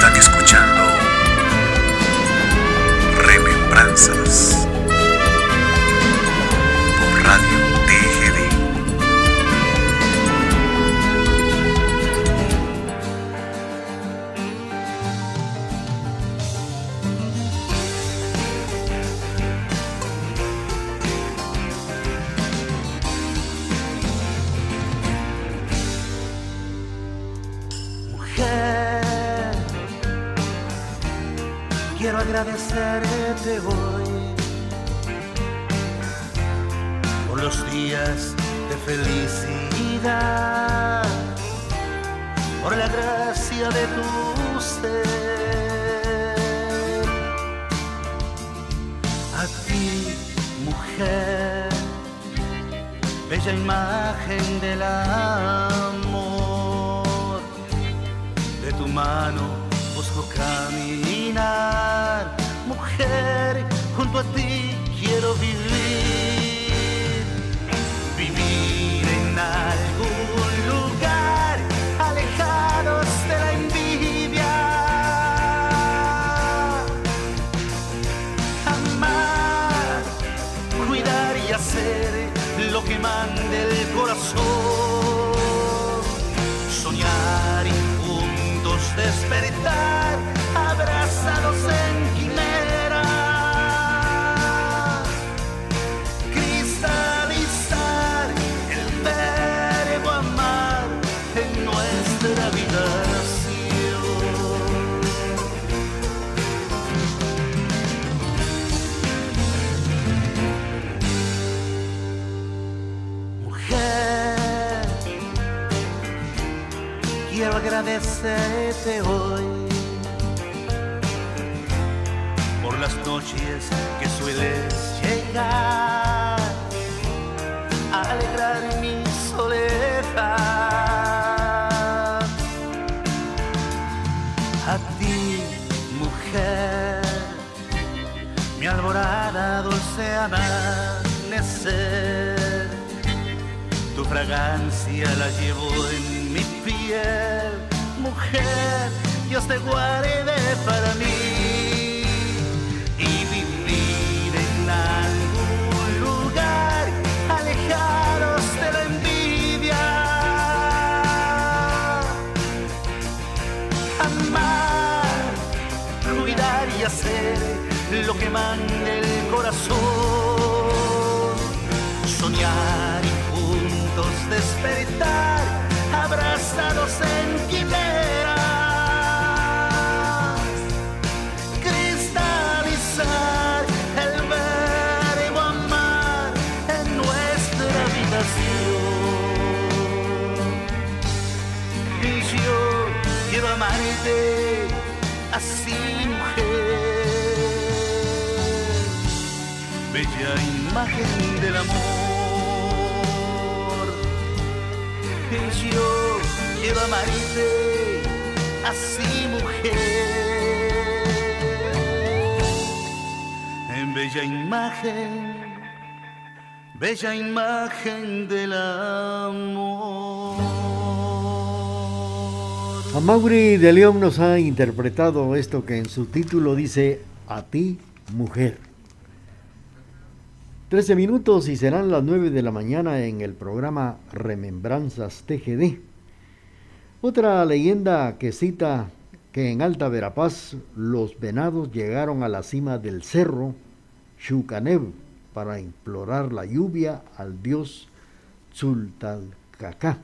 Están escuchando Remembranzas agradecerte hoy por los días de felicidad, por la gracia de tu ser. A ti, mujer, bella imagen del amor, de tu mano mujer, junto a ti quiero vivir, agradecerte hoy por las noches que sueles llegar a alegrar mi soledad. A ti, mujer, mi alborada dulce amanecer. Tu fragancia la llevo en mi piel, Dios te guarde para mí. Y vivir en algún lugar, alejados de la envidia. Amar, cuidar y hacer lo que mande el corazón. Soñar y juntos despertar, abrazados en bella imagen del amor. Y yo quiero amarte así, mujer, en bella imagen, bella imagen del amor. Amaury de León nos ha interpretado esto que en su título dice A ti, mujer. 13 minutos y serán las 9 de la mañana en el programa Remembranzas TGD. Otra leyenda que cita que en Alta Verapaz los venados llegaron a la cima del cerro Xucaneb para implorar la lluvia al dios Tzultalcacá.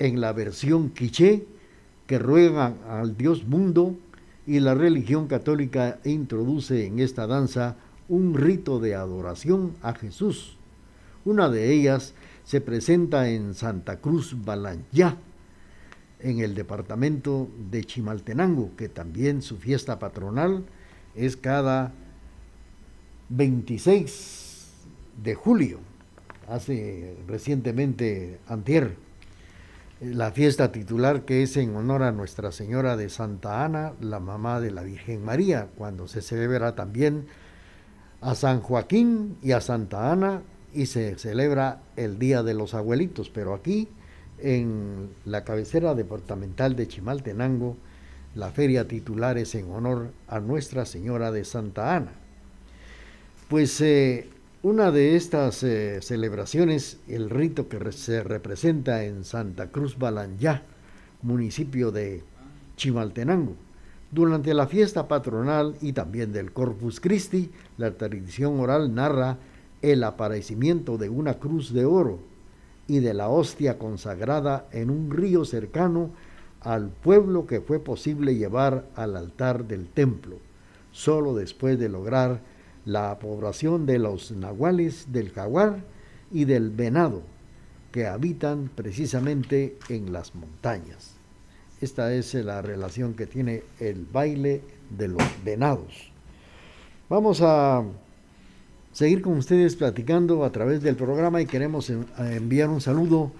En la versión quiché que ruegan al dios mundo y la religión católica introduce en esta danza un rito de adoración a Jesús. Una de ellas se presenta en Santa Cruz Balanyá, en el departamento de Chimaltenango, que también su fiesta patronal es cada 26 de julio, hace recientemente antier. La fiesta titular que es en honor a Nuestra Señora de Santa Ana, la mamá de la Virgen María, cuando se celebra también a San Joaquín y a Santa Ana y se celebra el Día de los Abuelitos, pero aquí en la cabecera departamental de Chimaltenango la feria titular es en honor a Nuestra Señora de Santa Ana. Pues eh, una de estas eh, celebraciones, el rito que se representa en Santa Cruz Balanyá, municipio de Chimaltenango. Durante la fiesta patronal y también del Corpus Christi, la tradición oral narra el aparecimiento de una cruz de oro y de la hostia consagrada en un río cercano al pueblo que fue posible llevar al altar del templo, solo después de lograr la población de los nahuales del jaguar y del venado, que habitan precisamente en las montañas. Esta es la relación que tiene el baile de los venados. Vamos a seguir con ustedes platicando a través del programa y queremos enviar un saludo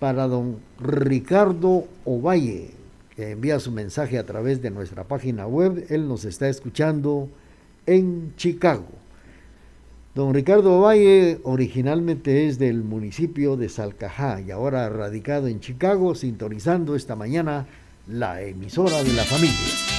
para don Ricardo Ovalle, que envía su mensaje a través de nuestra página web. Él nos está escuchando en Chicago. Don Ricardo Ovalle originalmente es del municipio de Salcajá y ahora radicado en Chicago, sintonizando esta mañana la emisora de la familia.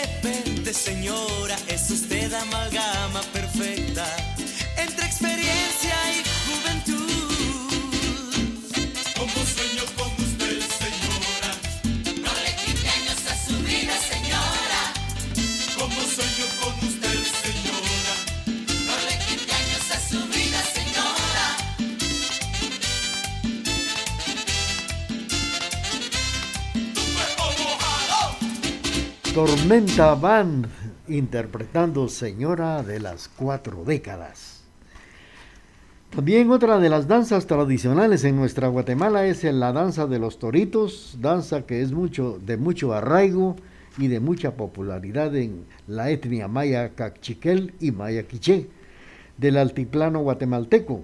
Repente, señora, es usted amalgama Tormenta Band interpretando Señora de las Cuatro Décadas. También otra de las danzas tradicionales en nuestra Guatemala es la danza de los toritos, danza que es mucho, de mucho arraigo y de mucha popularidad en la etnia maya cachiquel y maya quiché del altiplano guatemalteco.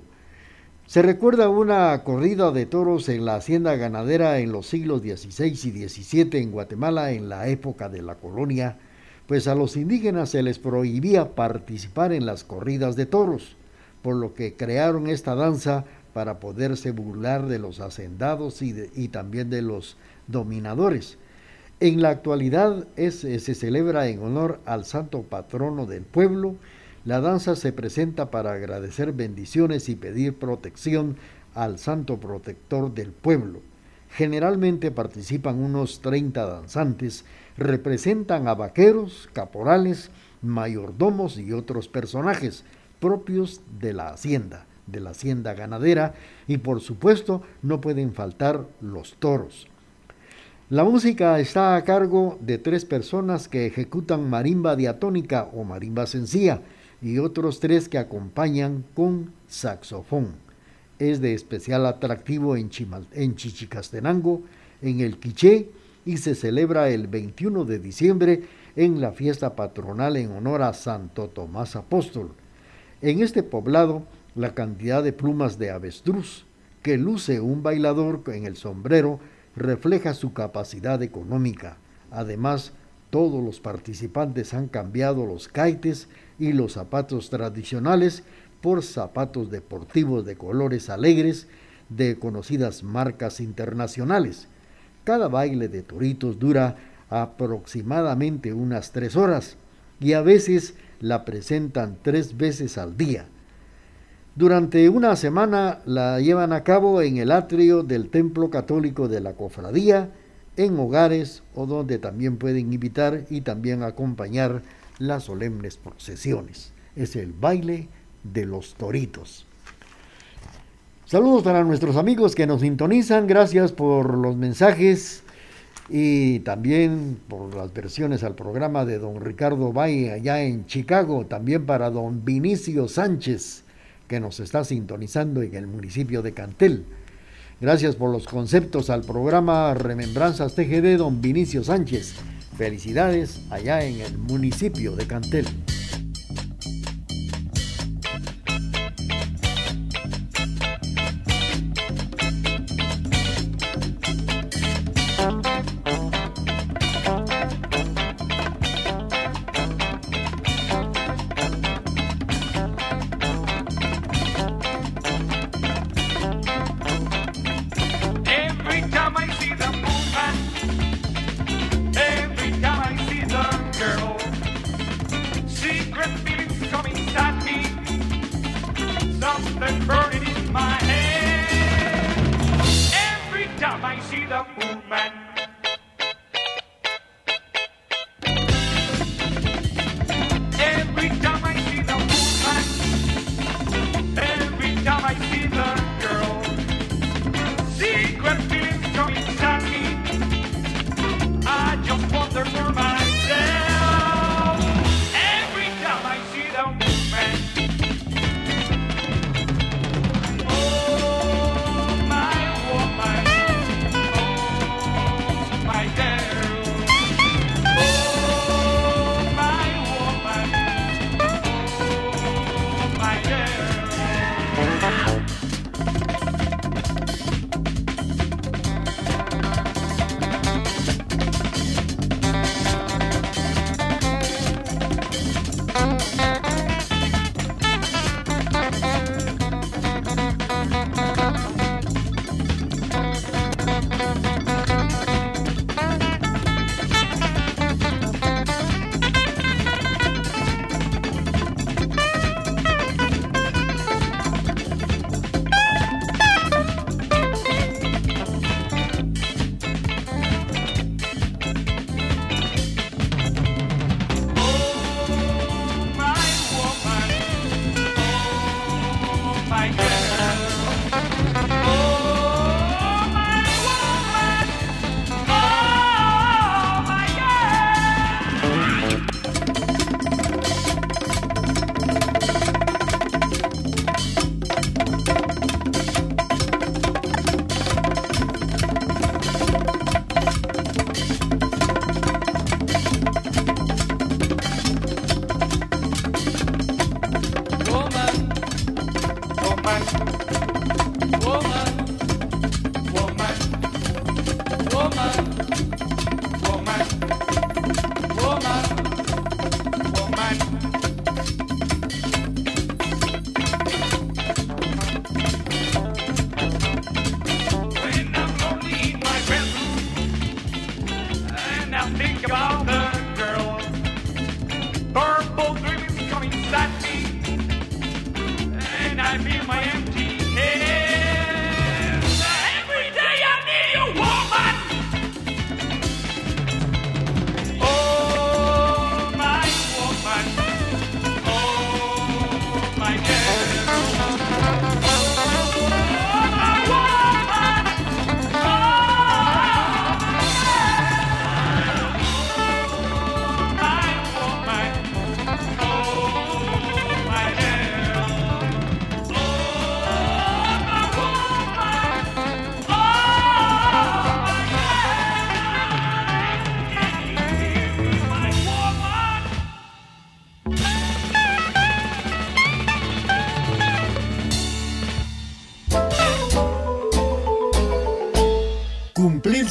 Se recuerda una corrida de toros en la hacienda ganadera en los siglos XVI y XVII en Guatemala en la época de la colonia, pues a los indígenas se les prohibía participar en las corridas de toros, por lo que crearon esta danza para poderse burlar de los hacendados y, también de los dominadores. En la actualidad se celebra en honor al santo patrono del pueblo. La danza se presenta para agradecer bendiciones y pedir protección al santo protector del pueblo. Generalmente participan unos 30 danzantes, representan a vaqueros, caporales, mayordomos y otros personajes propios de la hacienda, de la hacienda ganadera y por supuesto no pueden faltar los toros. La música está a cargo de tres personas que ejecutan marimba diatónica o marimba sencilla y otros tres que acompañan con saxofón. Es de especial atractivo en, Chichicastenango, en el Quiché y se celebra el 21 de diciembre en la fiesta patronal en honor a Santo Tomás Apóstol. En este poblado, la cantidad de plumas de avestruz que luce un bailador en el sombrero refleja su capacidad económica. Además, todos los participantes han cambiado los caites y los zapatos tradicionales por zapatos deportivos de colores alegres de conocidas marcas internacionales. Cada baile de toritos dura aproximadamente unas tres horas y a veces la presentan tres veces al día. Durante una semana la llevan a cabo en el atrio del Templo Católico de la Cofradía, en hogares o donde también pueden invitar y también acompañar las solemnes procesiones. Es el baile de los toritos. Saludos para nuestros amigos que nos sintonizan, gracias por los mensajes y también por las versiones al programa de don Ricardo Valle allá en Chicago, también para don Vinicio Sánchez que nos está sintonizando en el municipio de Cantel. Gracias por los conceptos al programa Remembranzas TGD, don Vinicio Sánchez. Felicidades allá en el municipio de Cantel.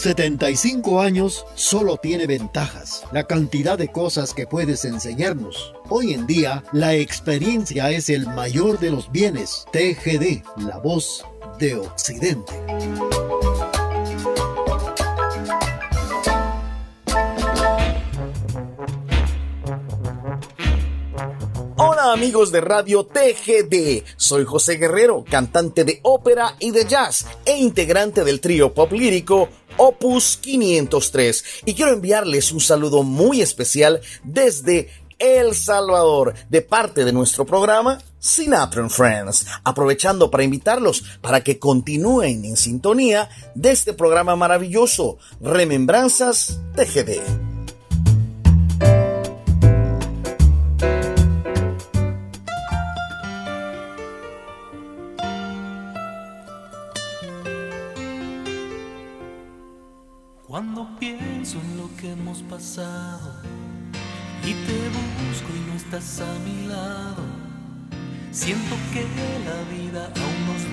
75 años solo tiene ventajas, la cantidad de cosas que puedes enseñarnos. Hoy en día, la experiencia es el mayor de los bienes. TGD, la voz de Occidente. Hola amigos de Radio TGD, soy José Guerrero, cantante de ópera y de jazz e integrante del trío pop lírico Opus 503 y quiero enviarles un saludo muy especial desde El Salvador de parte de nuestro programa Sinatra Friends, aprovechando para invitarlos para que continúen en sintonía de este programa maravilloso Remembranzas TGD. Pienso en lo que hemos pasado y te busco y no estás a mi lado, siento que la vida aún nos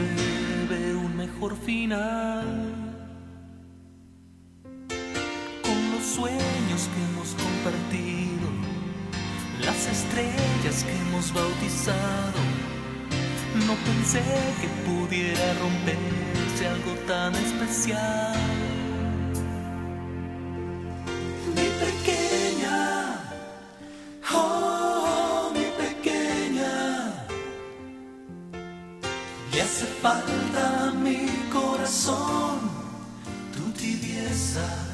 debe un mejor final. Con los sueños que hemos compartido, las estrellas que hemos bautizado, no pensé que pudiera romperse algo tan especial. Falta a mi corazón tu tibieza.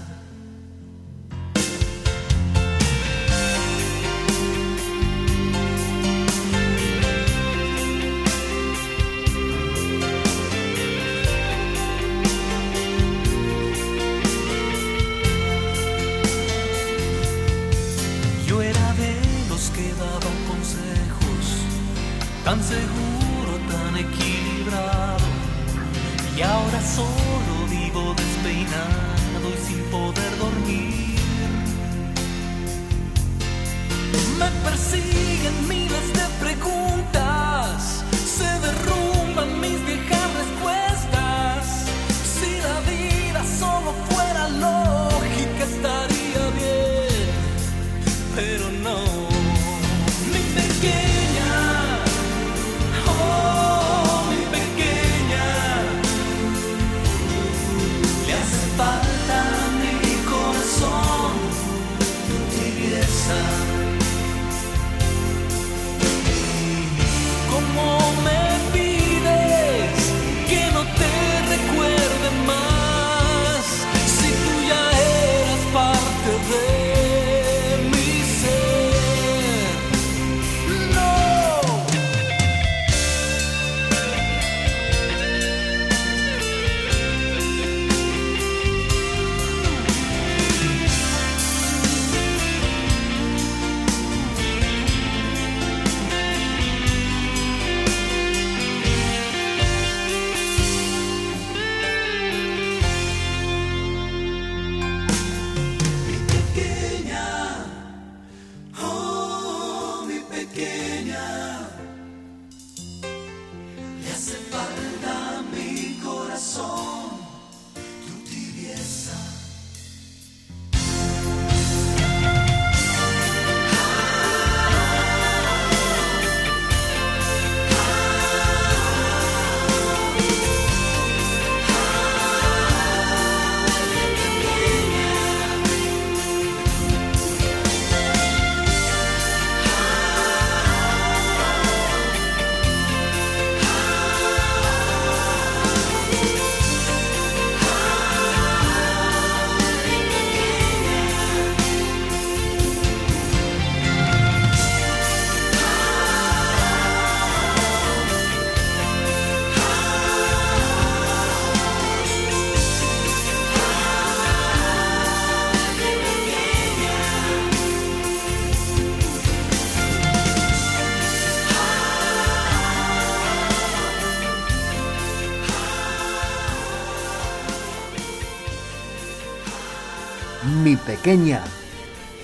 Mi pequeña,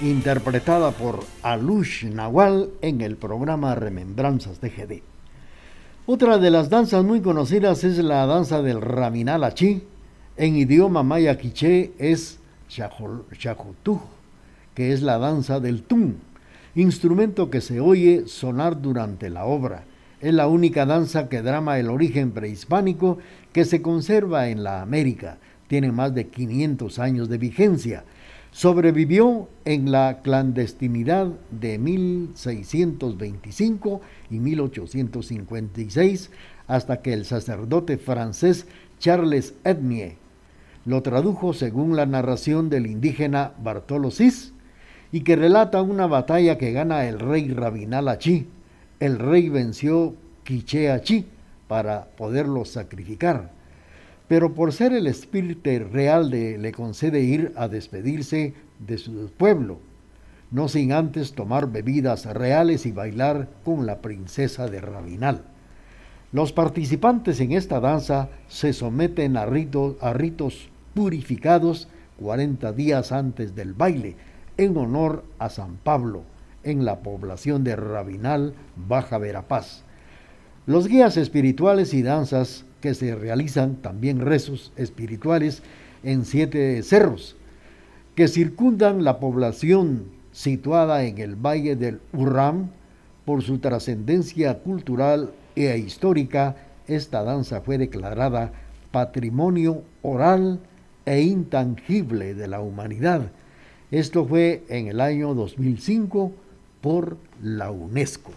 interpretada por Alush Nahual en el programa Remembranzas de GD. Otra de las danzas muy conocidas es la danza del Raminal Achí, En idioma maya quiché es chajutuj, que es la danza del tun, instrumento que se oye sonar durante la obra. Es la única danza que drama el origen prehispánico que se conserva en la América. Tiene más de 500 años de vigencia. Sobrevivió en la clandestinidad de 1625 y 1856 hasta que el sacerdote francés Charles Edmie lo tradujo según la narración del indígena Bartolo Cis y que relata una batalla que gana el rey Rabinal Achí. El rey venció Quiché Achí para poderlo sacrificar, pero por ser el espíritu real de, le concede ir a despedirse de su pueblo, no sin antes tomar bebidas reales y bailar con la princesa de Rabinal. Los participantes en esta danza se someten a ritos, a ritos purificados 40 días antes del baile, en honor a San Pablo, en la población de Rabinal, Baja Verapaz. Los guías espirituales y danzas que se realizan, también rezos espirituales en siete cerros, que circundan la población situada en el valle del Urram, por su trascendencia cultural e histórica, esta danza fue declarada Patrimonio Oral e intangible de la humanidad. Esto fue en el año 2005 por la UNESCO.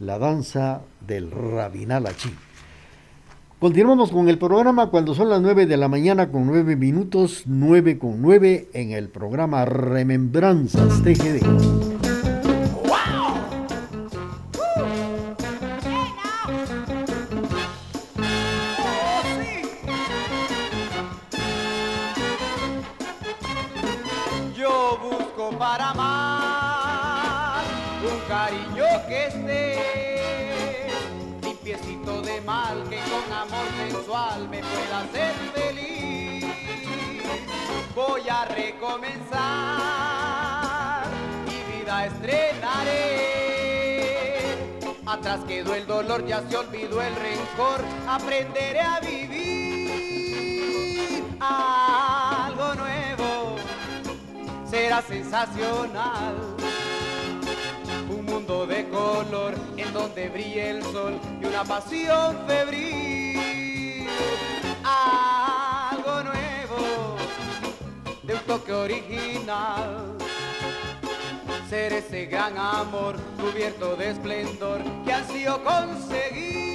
La danza del Rabinal Achí. Continuamos con el programa cuando son las 9 de la mañana con 9 minutos, 9 con 9 en el programa Remembranzas TGD. Me pueda hacer feliz. Voy a recomenzar, mi vida estrenaré. Atrás quedó el dolor, ya se olvidó el rencor, aprenderé a vivir algo nuevo. Será sensacional un mundo de color en donde brille el sol y una pasión febril original. Ser ese gran amor cubierto de esplendor que ansío conseguir.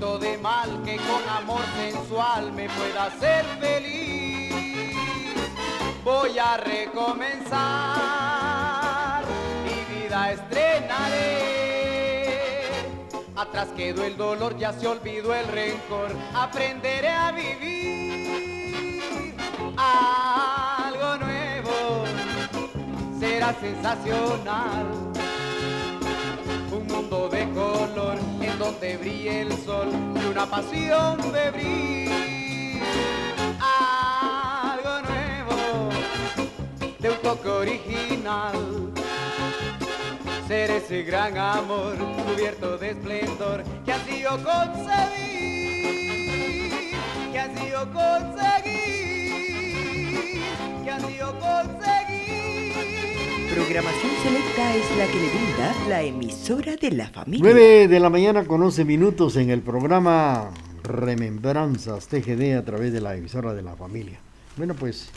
De mal que con amor sensual me pueda hacer feliz. Voy a recomenzar, mi vida estrenaré. Atrás quedó el dolor, ya se olvidó el rencor, aprenderé a vivir algo nuevo será sensacional. De color en donde brille el sol y una pasión febril. Algo nuevo, de un toque original. Ser ese gran amor cubierto de esplendor que así yo conseguir, que así yo conseguir, que así yo conseguir. Programación selecta es la que le brinda la emisora de la familia. 9 de la mañana con 11 minutos en el programa Remembranzas TGD a través de la emisora de la familia. Bueno, pues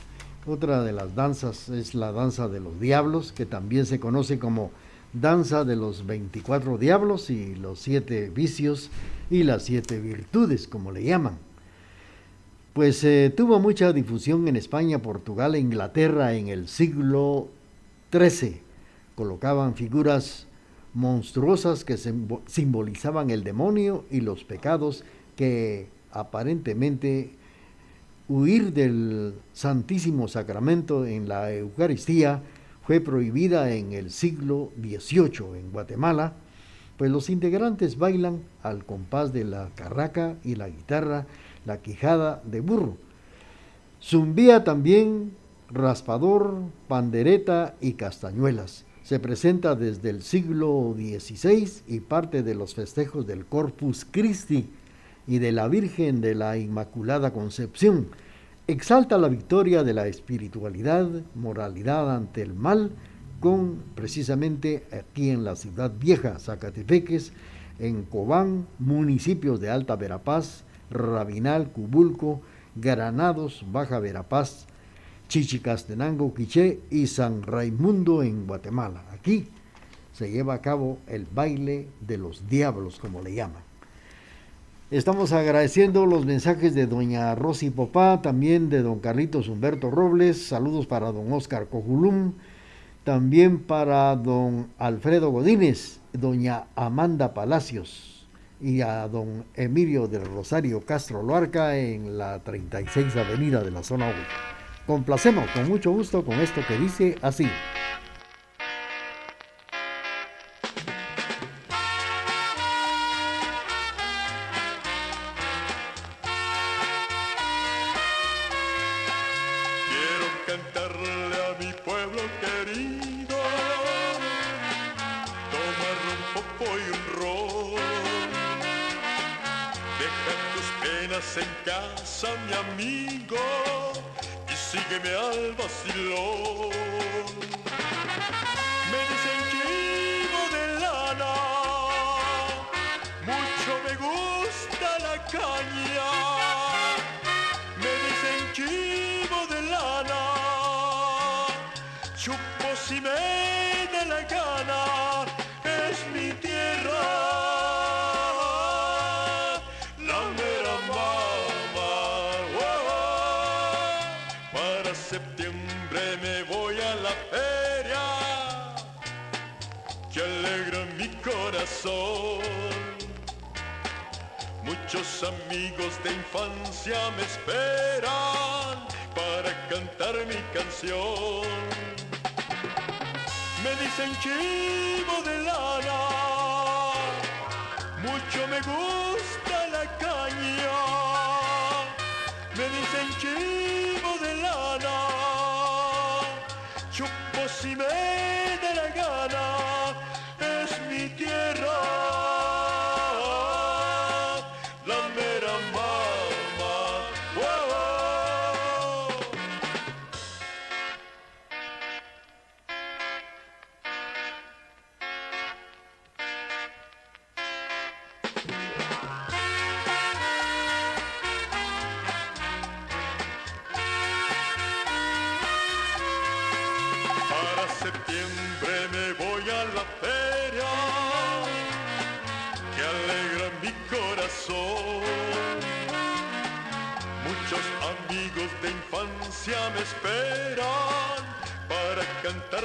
otra de las danzas es la danza de los diablos, que también se conoce como danza de los 24 diablos y los siete vicios y las siete virtudes, como le llaman. Pues eh, tuvo mucha difusión en España, Portugal e Inglaterra en el siglo XIII. Colocaban figuras monstruosas que simbolizaban el demonio y los pecados que aparentemente huir del Santísimo Sacramento en la Eucaristía fue prohibida en el siglo XVIII en Guatemala, pues los integrantes bailan al compás de la carraca y la guitarra, la quijada de burro. Zumbía también raspador, pandereta y castañuelas. Se presenta desde el siglo XVI y parte de los festejos del Corpus Christi y de la Virgen de la Inmaculada Concepción. Exalta la victoria de la espiritualidad, moralidad ante el mal, con precisamente aquí en la ciudad vieja, Zacatepeques, en Cobán, municipios de Alta Verapaz, Rabinal, Cubulco, Granados, Baja Verapaz, Chichicastenango, Quiché y San Raimundo en Guatemala. Aquí se lleva a cabo el baile de los diablos, como le llaman. Estamos agradeciendo los mensajes de doña Rosy Popá, también de don Carlitos Humberto Robles, saludos para don Oscar Cojulum, también para don Alfredo Godínez, doña Amanda Palacios y a don Emilio del Rosario Castro Loarca en la 36 Avenida de la zona 1. Complacemos con mucho gusto con esto que dice así. Que alegra mi corazón. Muchos amigos de infancia me esperan para cantar mi canción. Me dicen chivo de lana, mucho me gusta la caña. Me dicen chivo de lana, chupo si me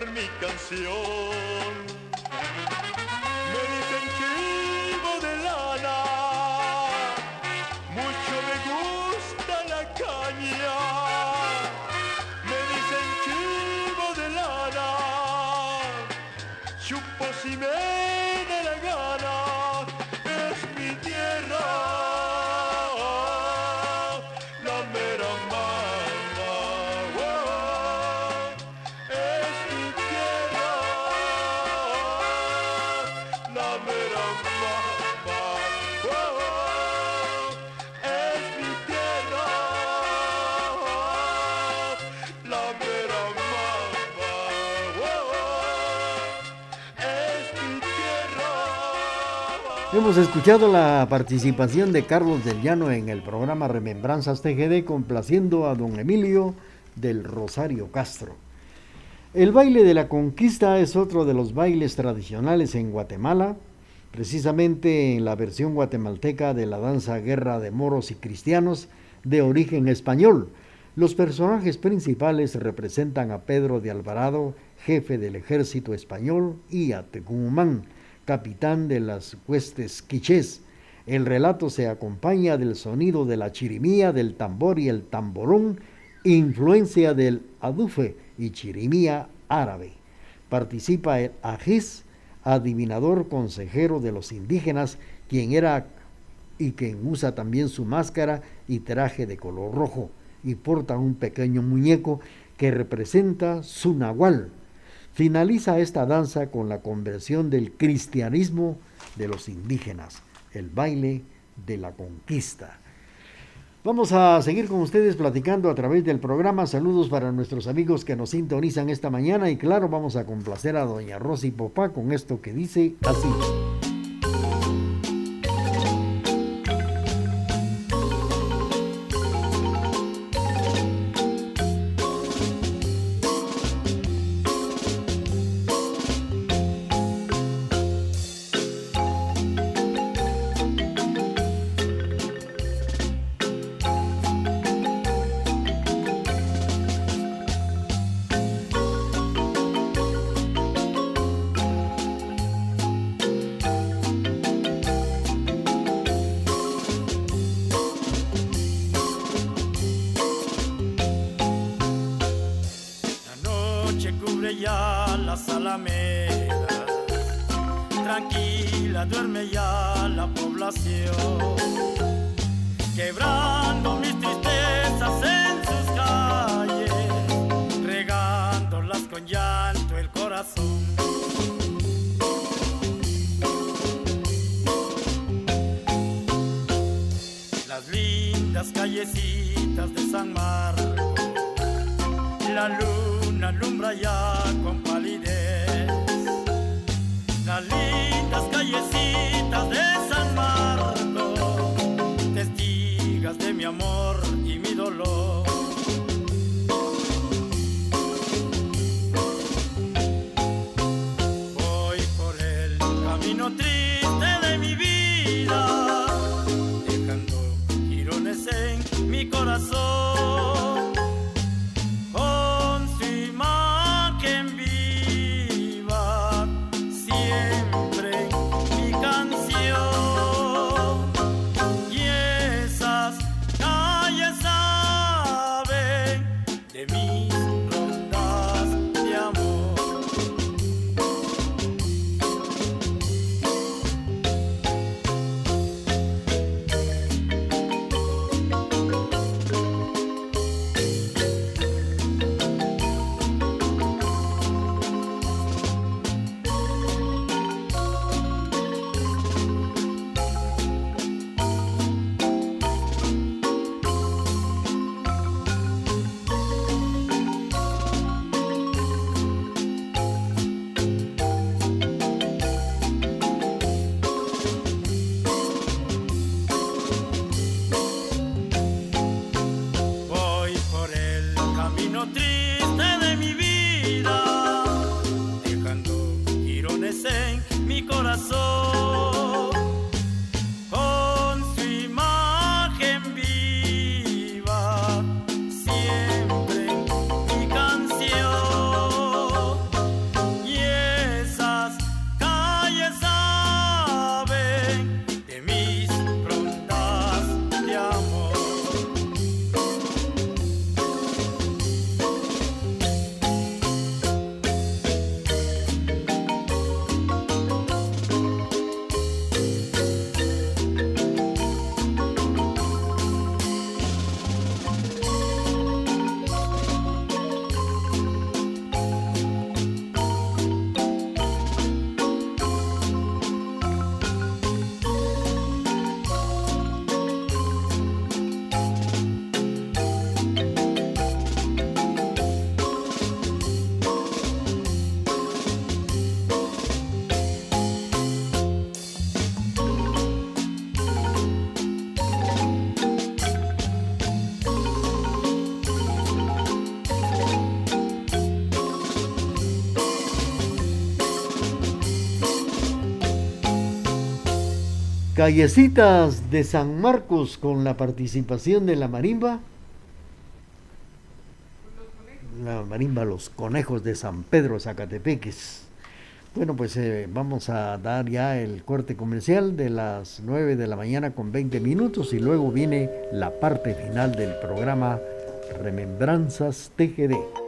mi canción. Me dicen chivo de lana, mucho me gusta la caña. Me dicen chivo de lana, chupo si me da la gana, es mi tierra. Hemos escuchado la participación de Carlos del Llano en el programa Remembranzas TGD complaciendo a don Emilio del Rosario Castro. El baile de la conquista es otro de los bailes tradicionales en Guatemala, precisamente en la versión guatemalteca de la danza Guerra de Moros y Cristianos de origen español. Los personajes principales representan a Pedro de Alvarado, jefe del ejército español, y a Tecumán, capitán de las huestes quichés. El relato se acompaña del sonido de la chirimía, del tambor y el tamborón, influencia del adufe y chirimía árabe. Participa el Ajís, adivinador consejero de los indígenas, quien era y quien usa también su máscara y traje de color rojo y porta un pequeño muñeco que representa su nahual. Finaliza esta danza con la conversión del cristianismo de los indígenas, el baile de la conquista. Vamos a seguir con ustedes platicando a través del programa. Saludos para nuestros amigos que nos sintonizan esta mañana y claro, vamos a complacer a doña Rosy Popá con esto que dice así. Callecitas de San Marcos con la participación de la marimba. La marimba Los Conejos de San Pedro Zacatepeques. Bueno, pues eh, vamos a dar ya el corte comercial de las 9 de la mañana con 20 minutos y luego viene la parte final del programa Remembranzas TGD.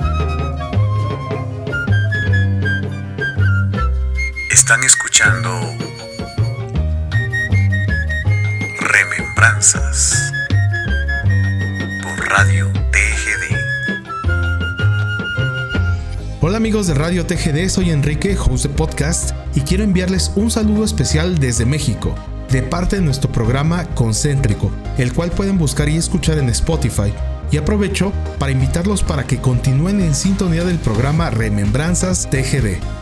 Están escuchando Remembranzas por Radio TGD. Hola amigos de Radio TGD, soy Enrique, host de podcast, y quiero enviarles un saludo especial desde México, de parte de nuestro programa Concéntrico, el cual pueden buscar y escuchar en Spotify. Y aprovecho para invitarlos para que continúen en sintonía del programa Remembranzas TGD.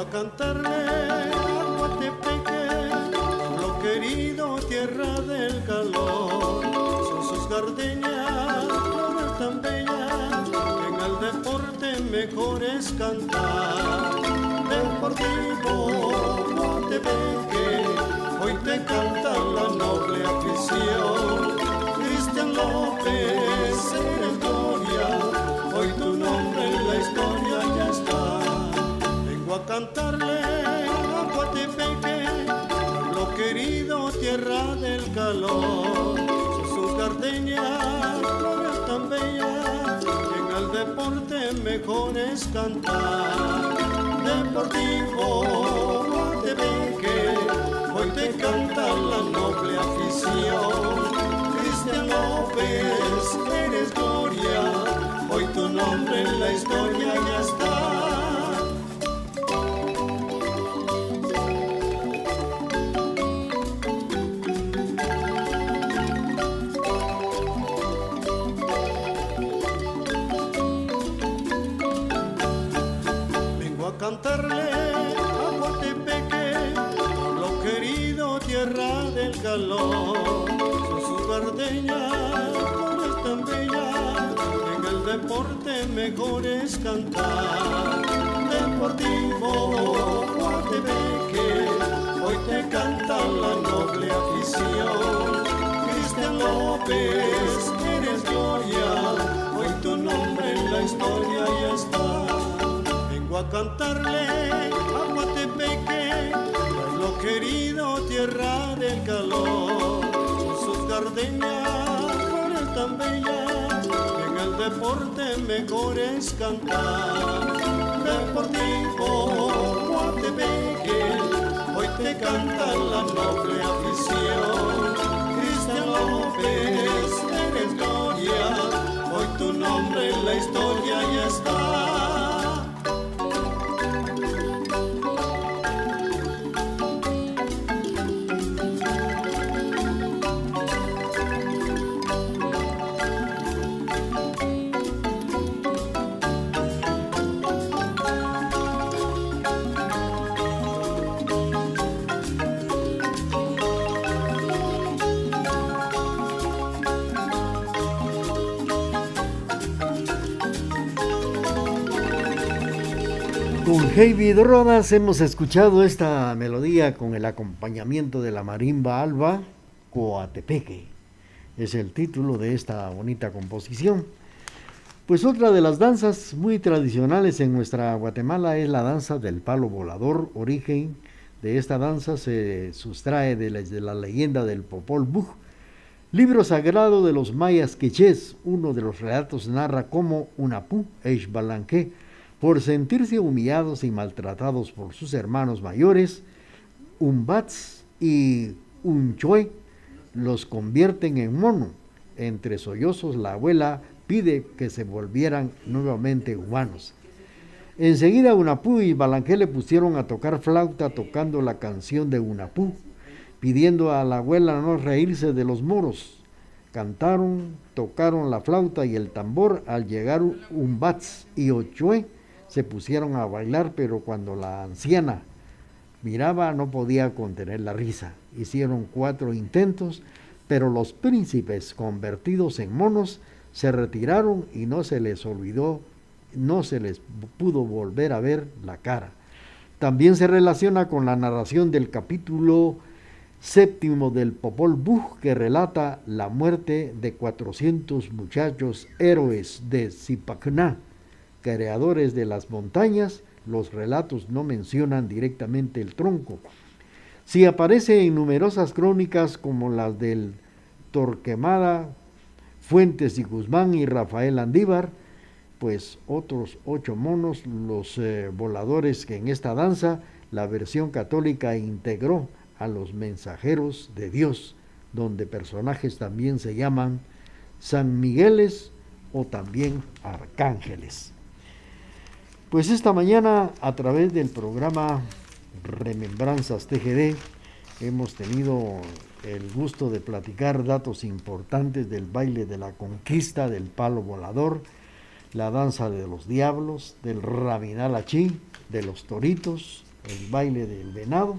A cantarle a Guatepeque, pueblo querido, tierra del calor. Son sus gardenias, flores tan bellas, en el deporte mejor es cantar. Deportivo Guatepeque, hoy te canta la noble afición. Cristian López, cantarle a Coatepeque, pueblo querido, tierra del calor. Sus gardenias, flores tan bellas, en el deporte mejor es cantar. Deportivo Coatepeque, hoy te canta la noble afición. Cristian López, eres gloria, hoy tu nombre en la historia ya está. Cantarle a Guatepeque, pueblo querido, tierra del calor. Son sus gardenias, flores tan bellas, en el deporte mejor es cantar. Deportivo a cantarle a Guatepeque, pueblo querido, tierra del calor. Sus gardenias, flores tan bellas, en el deporte mejor es cantar. Deportivo Guatepeque, hoy te canta la noble afición. Cristian López, eres gloria, hoy tu nombre en la historia ya está. Heavy Rodas hemos escuchado esta melodía con el acompañamiento de la marimba alba Coatepeque. Es el título de esta bonita composición. Pues otra de las danzas muy tradicionales en nuestra Guatemala es la danza del palo volador. Origen de esta danza se sustrae de la, leyenda del Popol Vuh, libro sagrado de los mayas quechés. Uno de los relatos narra cómo Unapú Eish Balanqué por sentirse humillados y maltratados por sus hermanos mayores, Umbats y Unchue los convierten en mono. Entre sollozos la abuela pide que se volvieran nuevamente humanos. Enseguida Unapú y Balanqué le pusieron a tocar flauta tocando la canción de Unapú, pidiendo a la abuela no reírse de los moros. Cantaron, tocaron la flauta y el tambor al llegar Umbats y Ochue se pusieron a bailar, pero cuando la anciana miraba no podía contener la risa. Hicieron cuatro intentos, pero los príncipes convertidos en monos se retiraron y no se les olvidó, no se les pudo volver a ver la cara. También se relaciona con la narración del capítulo séptimo del Popol Vuh que relata la muerte de 400 muchachos héroes de Zipacná, creadores de las montañas. Los relatos no mencionan directamente el tronco. Si aparece en numerosas crónicas como las del Torquemada, Fuentes y Guzmán y Rafael Andívar, pues otros ocho monos, los eh, voladores que en esta danza la versión católica integró a los mensajeros de Dios, donde personajes también se llaman San Migueles o también arcángeles. Pues esta mañana a través del programa Remembranzas TGD hemos tenido el gusto de platicar datos importantes del baile de la conquista, del palo volador, la danza de los diablos, del rabinalachí, de los toritos, el baile del venado.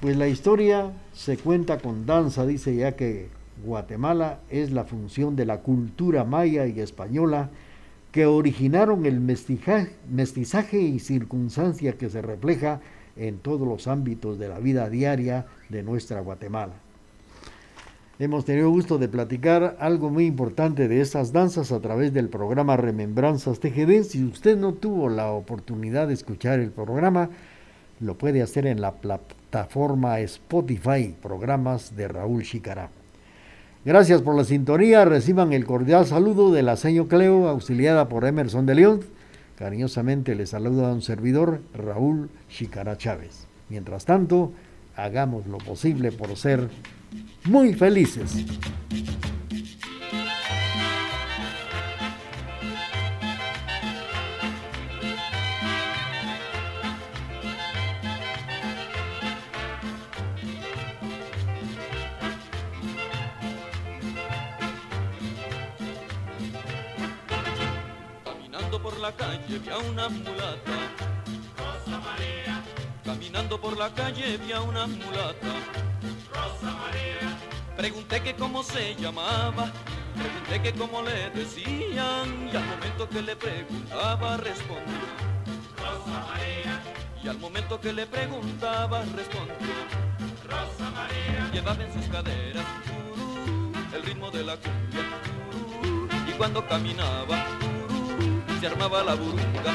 Pues la historia se cuenta con danza, dice ya que Guatemala es la función de la cultura maya y española que originaron el mestizaje y circunstancia que se refleja en todos los ámbitos de la vida diaria de nuestra Guatemala. Hemos tenido gusto de platicar algo muy importante de estas danzas a través del programa Remembranzas TGD. Si usted no tuvo la oportunidad de escuchar el programa, lo puede hacer en la plataforma Spotify, programas de Raúl Chicará. Gracias por la sintonía. Reciban el cordial saludo de la señor Cleo, auxiliada por Emerson de León. Cariñosamente les saluda a un servidor, Raúl Chicará Chávez. Mientras tanto, hagamos lo posible por ser muy felices. Caminando por la calle vi a una mulata. Rosa María. Caminando por la calle vi a una mulata Pregunté que cómo se llamaba, pregunté que cómo le decían y al momento que le preguntaba respondió Rosa María. Y al momento que le preguntaba respondió Rosa María. Llevaba en sus caderas el ritmo de la cumbia y cuando caminaba se armaba la burunga.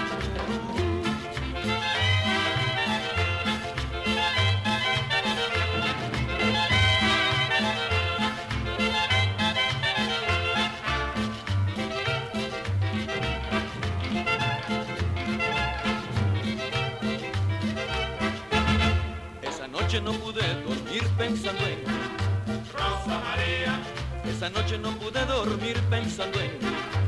no pude dormir pensando en Rosa María. Esa noche no pude dormir pensando en.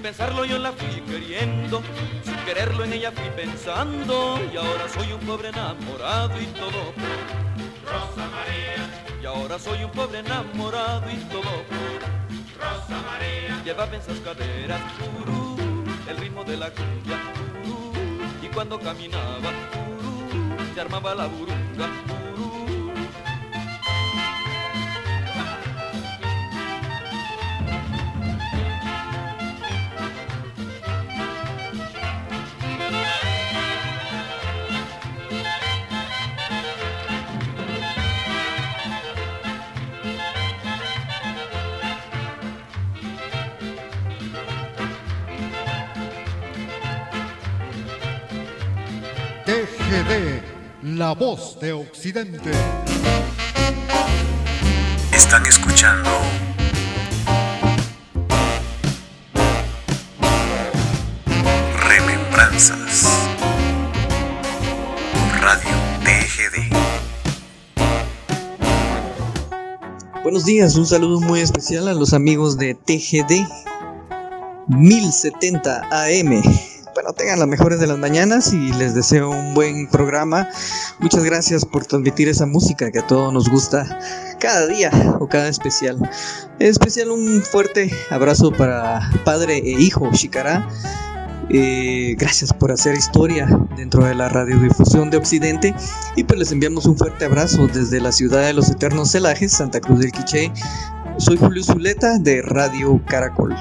Sin pensarlo yo la fui queriendo, sin quererlo en ella fui pensando y ahora soy un pobre enamorado y todo por Rosa María. Y ahora soy un pobre enamorado y todo por Rosa María. Llevaba en sus caderas el ritmo de la cumbia y cuando caminaba se armaba la burunga. TGD la voz de Occidente. Están escuchando Remembranzas Radio TGD. Buenos días, un saludo muy especial a los amigos de TGD 1070 AM bueno, tengan las mejores de las mañanas y les deseo un buen programa. Muchas gracias por transmitir esa música que a todos nos gusta cada día o cada especial. En especial un fuerte abrazo para padre e hijo Shikara. Eh, gracias por hacer historia dentro de la radiodifusión de Occidente y pues les enviamos un fuerte abrazo desde la ciudad de los eternos celajes, Santa Cruz del Quiché. Soy Julio Zuleta de Radio Caracol.